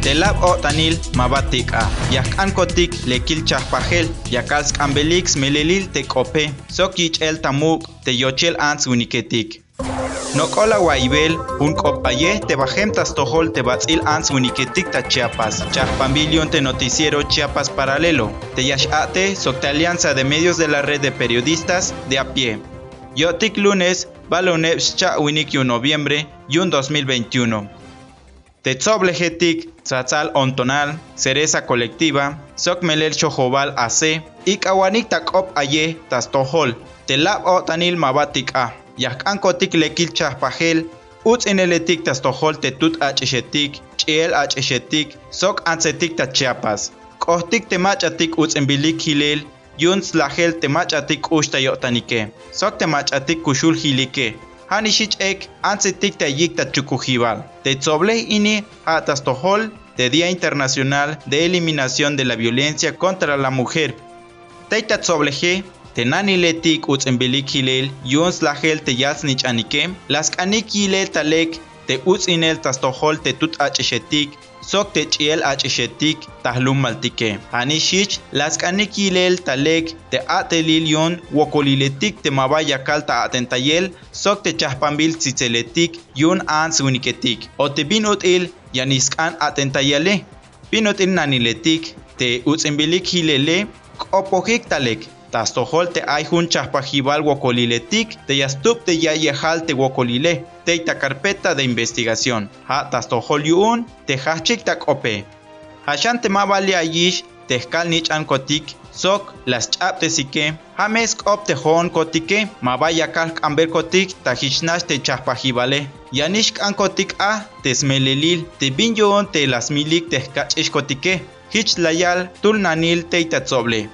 Telab o tanil mabatik a. Yak'an kotik lekil chahpajel. Yakals ambelix melelil te kope. Sok el tamuk te yochel ans uniketik. Nokola waibel, un copaye te bajem tohol te batzil ans uniketik ta Chiapas. Chahpambilion te noticiero Chiapas paralelo. Te yashate sok te alianza de medios de la red de periodistas de a pie. Yotik lunes, balonep cha winik noviembre, yun 2021. Tetzoblejetik, Tzatzal Ontonal, Cereza Colectiva, Sokmelel Chojobal AC, Ikawanik Takop Aye, Tastohol, Telab O Tanil Mabatik A, Yakankotik Lekil Chahpajel, Utz Ineletik Tastohol Tetut Heshetik, Chiel Heshetik, Sok Ansetik Tachiapas, Kohtik Temachatik Utz Embilik Hilel, Yuns Lahel Temachatik Ushta Yotanike, Sok Temachatik Kushul Hilike, hanishich ek ansetik ta yik ta chukujibal. Te tzoble ini atastohol de Día Internacional de Eliminación de la Violencia contra la Mujer. Teita tzobleje te nani letik utz embilik hilel yuns lahel te nich anike, las kanik hilel talek te utz inel tastohol te tut acheshetik sok te chiel acheshetik tahlum maltike. Anishich las kanikilel talek te atelil yon wokoliletik te mabaya kalta atentayel sok te chahpambil tzitzeletik yun ans uniketik. O te binut il yaniskan atentayale. Binut il naniletik te utzimbilik hilele kopojik talek Tastohol te ayjun chahpajibal wokoliletik, te yastup te yayehal te wokolile, te ita carpeta de investigación. Ha tastohol yuun, te hachik tak ope. Hashan te mabali ayish, te skal nichan kotik, sok las chap te sike, hames op te hon kotike, mabaya kalk amber kotik, ta hishnash te chahpajibale. Yanish kan kotik a, te smelelil, te bin te las milik te kachish kotike, hich layal tul nanil te itatzoble.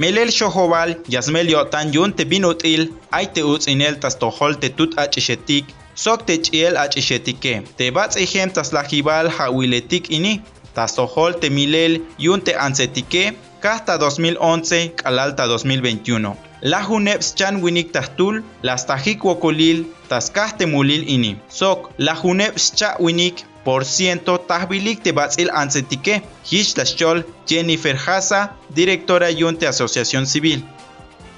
Melel shohobal yasmel yotan yun binutil ay te inel te tut acheshetik sok te chiel acheshetike te ejem tas hawiletik ini tas tohol te milel yun te ansetike kahta 2011 kalalta 2021 la juneps chan winik las tajik wokolil tas mulil ini. Sok la juneps cha winik por ciento tahbilik te batzil ansetike, hish chol Jennifer Hasa, directora yunte Asociación Civil.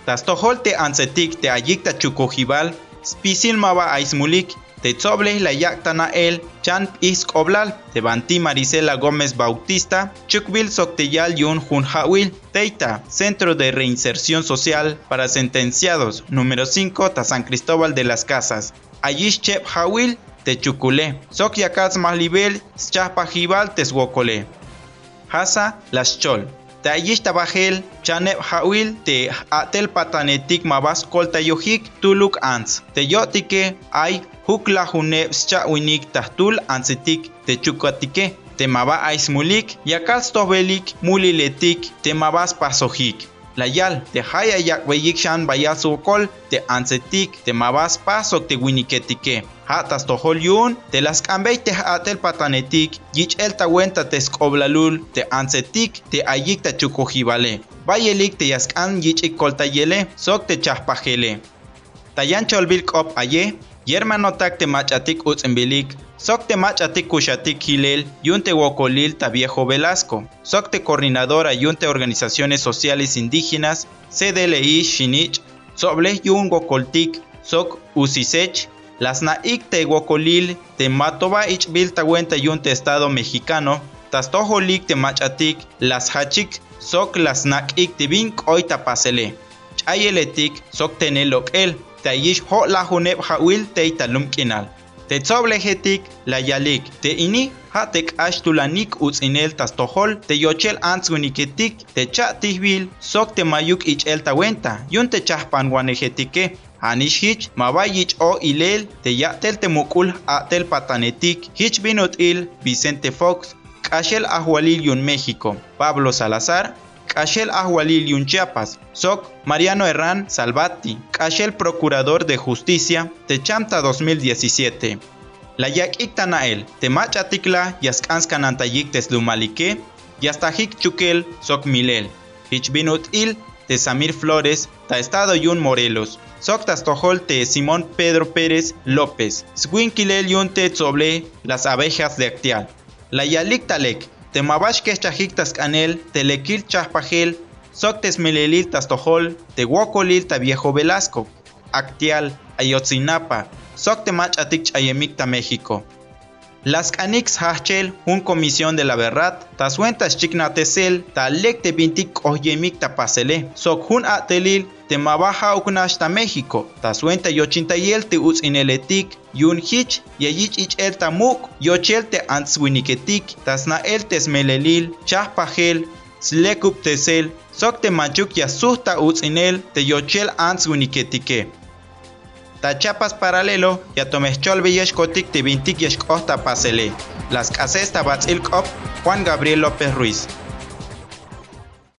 Tastohol te ansetik te ayikta chukojibal, spisil maba aismulik, te tzoble la yaktana el, chan isk oblal, te Marisela Gómez Bautista, chukbil sokteyal yun jun teita, Centro de Reinserción Social para Sentenciados, número 5, ta San Cristóbal de las Casas. Ayish chep hawil, Techuculé. Sok yakats mahlibel, schapajibal teswokole. Hasa las chol. Tayish tabajel, chanep hawil te atel patanetik mabas kolta yohik tuluk ans. Te yotike ay hukla hune winik tahtul ansetik te chukatike. Te maba aismulik, yakals tobelik muliletik te mabas pasohik. Layal, te haya yak weyik shan bayasukol, te ansetik, te mabas pasok te winiketike hatas tohol yun, te las kambey te atel patanetik, yich el tawenta te skoblalul, te ansetik, te ayik te chukujibale. Bayelik te yaskan yich ikolta yele, sok te chahpajele. Tayan cholbil kop aye, yermanotak te machatik utzimbilik, sok te machatik kushatik hilel, yun te wokolil ta viejo Velasco, sok te coordinadora yun te organizaciones sociales indígenas, CDLI Shinich, soble yun wokoltik, sok usisech, las naik tehuocolil te matoba ichbil tahuenta yun te estado mexicano, tastojolik te machatik, las hachik, sok las nakik te bin koy tapasele. Chayeletik sok tenelok el, te yish ho la juneb hawil te italum kinal. Te tzoblejetik la yalik, te ini hatek ashtulanik utzinel tastohol, te yochel antzuniketik, te chatihbil, sok te mayuk ichel tawenta, yun te chahpan guanejetike, Anish hich mabayich o ilel te yatel temukul atel patanetik. Hich binut il Vicente Fox Kashel Ahualil México. Pablo Salazar Kashel Ahualil Chiapas. Soc Mariano Herrán Salvati. Kashel Procurador de Justicia Techamta 2017 La yak iktanael temachatikla yaskanskan antayik teslumalike yastajik chukel sok milel. Hich binut il de Samir Flores ta estado yun Morelos. Soctas Tojolte Simón Pedro Pérez López, Swinquilel Yunte Tzoble, Las Abejas de Actial. La yalik talek, te mabash que chajiktas canel, te lekil chahpajel, soctes melelil tastojol, te wokolil ta viejo Velasco, Actial, Ayotzinapa, socte machatik chayemikta México. Las Canix Hachel, un comisión de la verdad, tasuentas chiknatesel, talek te bintik oyemik tapasele, sok hun atelil, mabaja uknash ta México, tasuenta yochintayel te uz ineletik, yun hich, yeyich ich el tamuk, yochel te antzwiniketik, tasna el tesmelelil, chahpajel, slekup tesel, sok te machuk yasuhta uz inel, te yochel antzwiniketike. Tachapas paralelo ya tomechol kotik te vintik yeshkota pasele. Las casesta batzil Juan Gabriel López Ruiz.